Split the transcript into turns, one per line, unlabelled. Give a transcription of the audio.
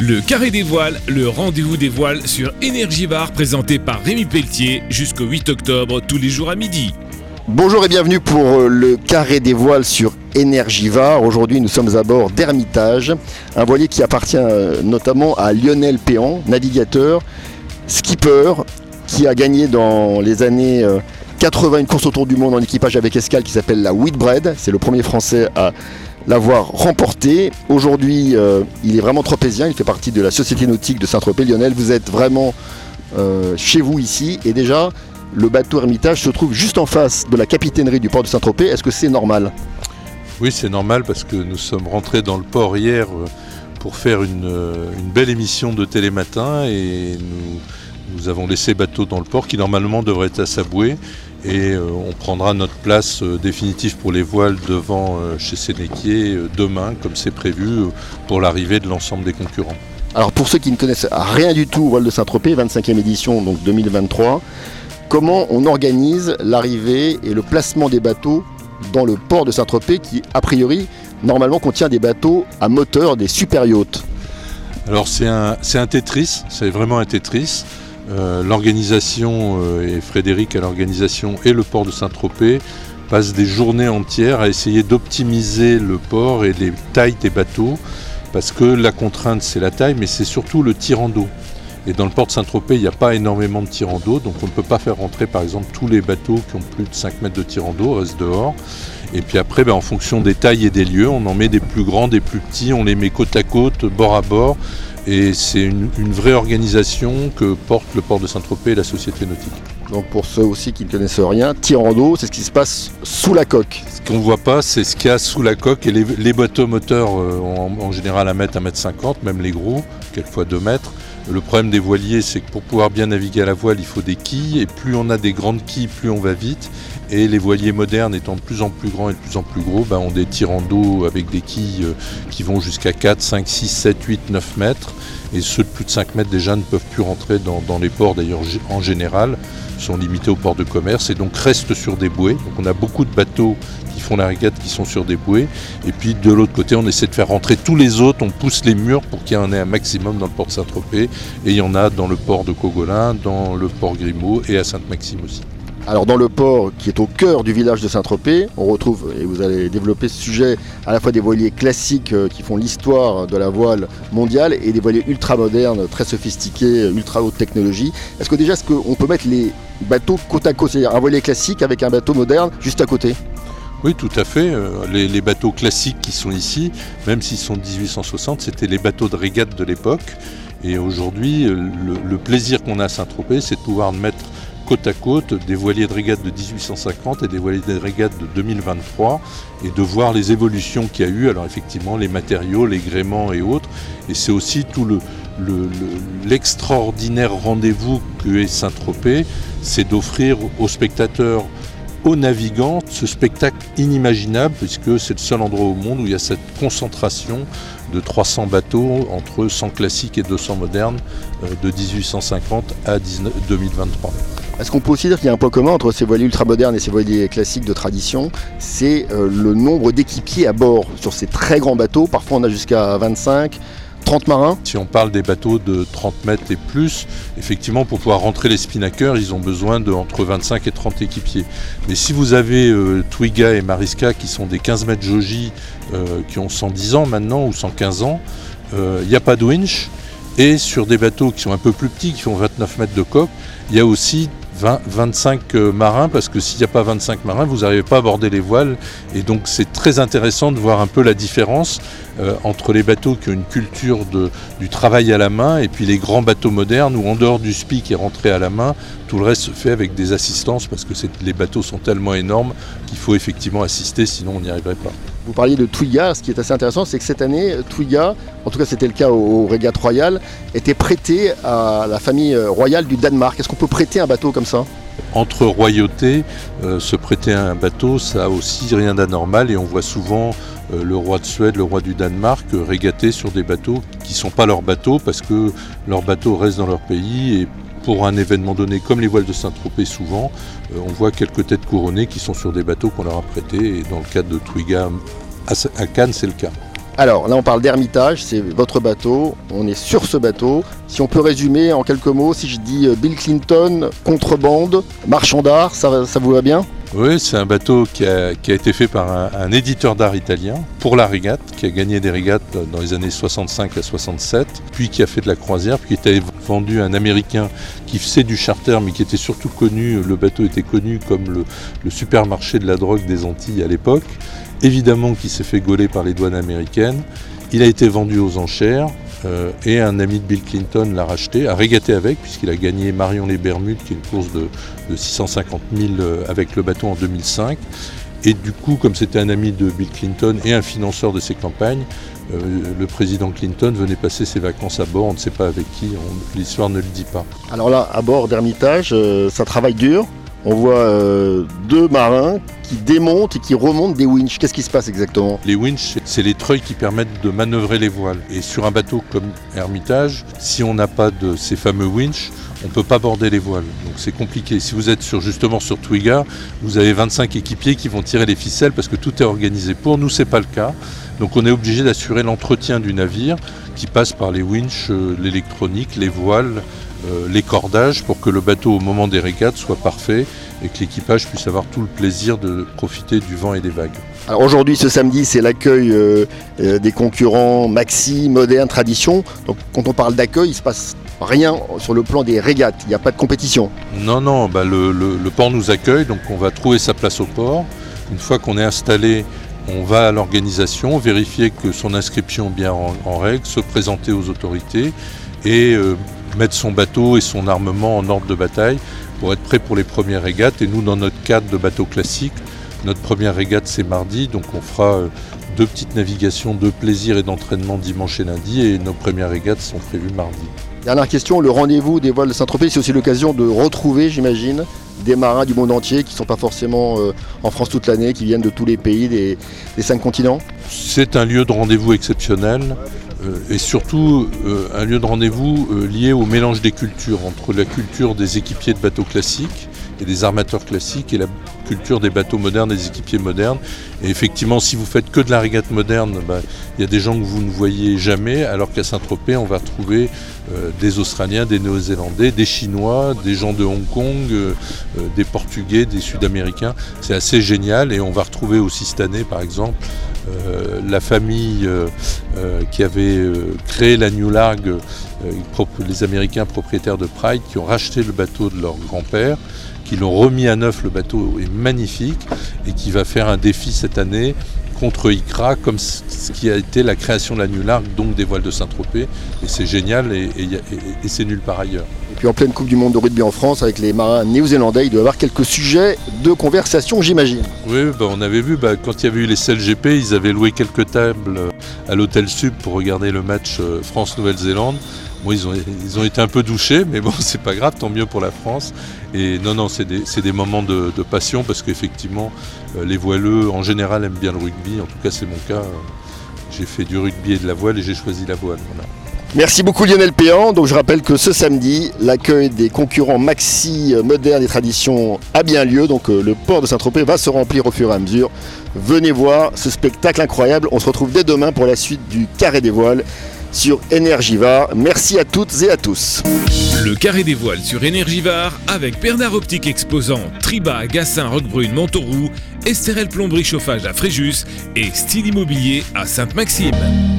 Le Carré des Voiles, le rendez-vous des voiles sur Énergie présenté par Rémi Pelletier jusqu'au 8 octobre tous les jours à midi.
Bonjour et bienvenue pour euh, le Carré des Voiles sur Énergivar. Aujourd'hui, nous sommes à bord d'Hermitage, un voilier qui appartient euh, notamment à Lionel Péan, navigateur, skipper, qui a gagné dans les années 80 euh, une course autour du monde en équipage avec escale qui s'appelle la Whitbread. C'est le premier français à l'avoir remporté. Aujourd'hui, il est vraiment tropézien, il fait partie de la Société nautique de Saint-Tropez. Lionel, vous êtes vraiment chez vous ici et déjà le bateau Hermitage se trouve juste en face de la capitainerie du port de Saint-Tropez. Est-ce que c'est normal?
Oui, c'est normal parce que nous sommes rentrés dans le port hier euh, pour faire une, euh, belle émission de Télématin et nous, avons laissé bateau dans le port qui normalement devrait être à Saboué et euh, on prendra notre place définitive pour les voiles devant chez Sénéquier demain comme c'est prévu pour l'arrivée de l'ensemble des concurrents.
Alors pour ceux qui ne connaissent rien du tout au voile de Saint-Tropez, 25e édition donc 2023, comment on organise l'arrivée et le placement des bateaux dans le port de Saint-Tropez qui, a priori, normalement contient des bateaux à moteur, des super yachts
Alors c'est un, un, Tetris, c'est vraiment un Tetris. Euh, l'organisation, euh, et Frédéric à l'organisation et le port de Saint-Tropez passent des journées entières à essayer d'optimiser le port et les tailles des bateaux, parce que la contrainte c'est la taille, mais c'est surtout le tirant d'eau. Et dans le port de Saint-Tropez, il n'y a pas énormément de tirants d'eau, donc on ne peut pas faire rentrer par exemple tous les bateaux qui ont plus de 5 mètres de tirant d'eau, restent dehors. Et puis après, ben, en fonction des tailles et des lieux, on en met des plus grands, des plus petits, on les met côte à côte, bord à bord. Et c'est une, vraie organisation que porte le port de Saint-Tropez et la Société nautique.
Donc pour ceux aussi qui ne connaissent rien, tirant d'eau, c'est ce qui se passe sous la coque.
Ce qu'on ne voit pas, c'est ce qu'il y a sous la coque. Et les, bateaux moteurs euh, ont en, général 1 mètre, 1 mètre 50, même les gros, quelquefois 2 mètres. Le problème des voiliers, c'est que pour pouvoir bien naviguer à la voile, il faut des quilles. Et plus on a des grandes quilles, plus on va vite. Et les voiliers modernes étant de plus en plus grands et de plus en plus gros, ben, ont des tirants d'eau avec des quilles euh, qui vont jusqu'à 4, 5, 6, 7, 8, 9 mètres. Et ceux de plus de 5 mètres déjà ne peuvent plus rentrer dans, les ports d'ailleurs en général, sont limités aux ports de commerce et donc restent sur des bouées. Donc on a beaucoup de bateaux font la régate qui sont sur des bouées. Et puis de l'autre côté, on essaie de faire rentrer tous les autres, on pousse les murs pour qu'il y en ait un maximum dans le port de Saint-Tropez. Et il y en a dans le port de Cogolin, dans le port Grimaud et à Sainte-Maxime aussi.
Alors dans le port qui est au cœur du village de Saint-Tropez, on retrouve, et vous allez développer ce sujet, à la fois des voiliers classiques euh, qui font l'histoire de la voile mondiale et des voiliers ultra modernes, très sophistiqués, ultra haute technologie. Est-ce que déjà, est-ce qu'on peut mettre les bateaux côte à côte, c'est-à-dire un voilier classique avec un bateau moderne juste à côté?
Oui, tout à fait. Euh, les, bateaux classiques qui sont ici, même s'ils sont de 1860, c'était les bateaux de régate de l'époque. Et aujourd'hui, euh, le, plaisir qu'on a à Saint-Tropez, c'est de pouvoir mettre côte à côte des voiliers de régate de 1850 et des voiliers de régate de 2023 et de voir les évolutions qu'il y a eu. Alors effectivement, les matériaux, les gréements et autres. Et c'est aussi tout le, l'extraordinaire rendez-vous que est Saint-Tropez, c'est d'offrir aux spectateurs aux navigants ce spectacle inimaginable puisque c'est le seul endroit au monde où il y a cette concentration de 300 bateaux entre 100 classiques et 200 modernes euh, de 1850 à 2023.
Est-ce qu'on peut aussi dire qu'il y a un point commun entre ces voiliers ultramodernes et ces voiliers classiques de tradition? C'est euh, le nombre d'équipiers à bord sur ces très grands bateaux. Parfois on a jusqu'à 25, 30 marins
Si on parle des bateaux de 30 mètres et plus, effectivement, pour pouvoir rentrer les spinnackers, ils ont besoin de entre 25 et 30 équipiers. Mais si vous avez euh, Twiga et Mariska qui sont des 15 mètres Joji, euh, qui ont 110 ans maintenant ou 115 ans, il n'y a pas de winch. Et sur des bateaux qui sont un peu plus petits, qui font 29 mètres de coque, il y a aussi 25 euh, marins, parce que s'il n'y a pas 25 marins, vous n'arrivez pas à aborder les voiles. Et donc c'est très intéressant de voir un peu la différence euh, entre les bateaux qui ont une culture du travail à la main et puis les grands bateaux modernes où en dehors du SPI qui est rentré à la main, tout le reste se fait avec des assistances parce que les bateaux sont tellement énormes qu'il faut effectivement assister, sinon on n'y arriverait pas.
Vous parliez de Twiga, ce qui est assez intéressant, c'est que cette année, Twiga, en tout cas c'était le cas au, Régate Royal, était prêté à la famille royale du Danemark. Est-ce qu'on peut prêter un bateau comme ça?
Entre royautés, euh, se prêter un bateau, ça a aussi rien d'anormal et on voit souvent euh, le roi de Suède, le roi du Danemark euh, régater sur des bateaux qui ne sont pas leurs bateaux parce que leurs bateaux restent dans leur pays pour un événement donné, comme les voiles de Saint-Tropez souvent, on voit quelques têtes couronnées qui sont sur des bateaux qu'on leur a prêtés et dans le cadre de Twiga à Cannes c'est le cas.
Alors là, on parle d'Hermitage, c'est votre bateau, on est sur ce bateau. Si on peut résumer en quelques mots, si je dis euh, Bill Clinton, contrebande, marchand d'art, ça vous va bien?
Oui, c'est un bateau qui a, été fait par un, éditeur d'art italien pour la régate, qui a gagné des régates dans les années 65 à 67, puis qui a fait de la croisière, puis qui été vendu à un Américain qui faisait du charter, mais qui était surtout connu, le bateau était connu comme le, le supermarché de la drogue des Antilles à l'époque évidemment qui s'est fait gauler par les douanes américaines. Il a été vendu aux enchères euh, et un ami de Bill Clinton l'a racheté, a régaté avec, puisqu'il a gagné Marion les Bermudes, qui est une course de, 650 000 euh, avec le bateau en 2005. Et du coup, comme c'était un ami de Bill Clinton et un financeur de ses campagnes, euh, le président Clinton venait passer ses vacances à bord, on ne sait pas avec qui, l'histoire ne le dit pas.
Alors là, à bord d'Hermitage, ça travaille dur, on voit euh, deux marins qui démontent et qui remontent des winches. Qu'est-ce qui se passe exactement?
Les winches, c'est les treuils qui permettent de manœuvrer les voiles. Et sur un bateau comme Hermitage, si on n'a pas de ces fameux winches, on ne peut pas border les voiles. Donc c'est compliqué. Si vous êtes justement sur Twiga, vous avez 25 équipiers qui vont tirer les ficelles parce que tout est organisé. Pour nous, ce n'est pas le cas. Donc on est obligé d'assurer l'entretien du navire qui passe par les winches, euh, l'électronique, les voiles, les cordages pour que le bateau au moment des régates soit parfait et que l'équipage puisse avoir tout le plaisir de profiter du vent et des vagues.
Alors aujourd'hui, ce samedi, c'est l'accueil euh, euh, des concurrents Maxi, Moderne, Tradition. Donc quand on parle d'accueil, il se passe rien sur le plan des régates. Il n'y a pas de compétition.
Non, non. Bah, le, port nous accueille, donc on va trouver sa place au port. Une fois qu'on est installé, on va à l'organisation, vérifier que son inscription est bien en, règle, se présenter aux autorités et mettre son bateau et son armement en ordre de bataille pour être prêt pour les premières régates. Et nous, dans notre cadre de bateau classique, notre première régate c'est mardi, donc on fera euh, deux petites navigations de plaisir et d'entraînement dimanche et lundi, et nos premières régates sont prévues mardi.
Dernière question, le rendez-vous des voiles de Saint-Tropez, c'est aussi l'occasion de retrouver, j'imagine, des marins du monde entier qui ne sont pas forcément euh, en France toute l'année, qui viennent de tous les pays des cinq continents?
C'est un lieu de rendez-vous exceptionnel. Euh, et surtout euh, un lieu de rendez-vous euh, lié au mélange des cultures, entre la culture des équipiers de bateaux classiques et des armateurs classiques et la culture des bateaux modernes, des équipiers modernes. Et effectivement, si vous faites que de la régate moderne, bah, il y a des gens que vous ne voyez jamais, alors qu'à Saint-Tropez, on va trouver des Australiens, des Néo-Zélandais, des Chinois, des gens de Hong Kong, des Portugais, des Sud-Américains. C'est assez génial et on va retrouver aussi cette année, par exemple, euh, la famille euh, euh, qui avait créé la New Largue, les Américains propriétaires de Pride, qui ont racheté le bateau de leur grand-père, qui l'ont remis à neuf, le bateau est magnifique, et qui va faire un défi cette année contre ICRA, comme ce qui a été la création de la Largue, donc des voiles de Saint-Tropez. Et c'est génial et, c'est nul par ailleurs.
Et puis en pleine Coupe du Monde de rugby en France, avec les marins néo-zélandais, il doit y avoir quelques sujets de conversation, j'imagine.
Oui, bah, on avait vu, bah, quand il y avait eu les CLGP, ils avaient loué quelques tables à l'hôtel Sub pour regarder le match euh, France-Nouvelle-Zélande. Bon, ils ont, été un peu douchés, mais bon, c'est pas grave, tant mieux pour la France. Et non, non, c'est des, des, moments de, passion parce qu'effectivement, euh, les voileux en général aiment bien le rugby. En tout cas, c'est mon cas. J'ai fait du rugby et de la voile et j'ai choisi la voile.
Merci beaucoup Lionel Péan. Donc je rappelle que ce samedi, l'accueil des concurrents Maxi euh, modernes et traditions a bien lieu. Donc euh, le port de Saint-Tropez va se remplir au fur et à mesure. Venez voir ce spectacle incroyable. On se retrouve dès demain pour la suite du Carré des Voiles sur Energivar. Merci à toutes et à tous.
Le carré des voiles sur Energivar avec Bernard Optique Exposant, Triba, Gassin, Roquebrune, Montauroux, Estérel Plomberie Chauffage à Fréjus et Style Immobilier à Sainte-Maxime.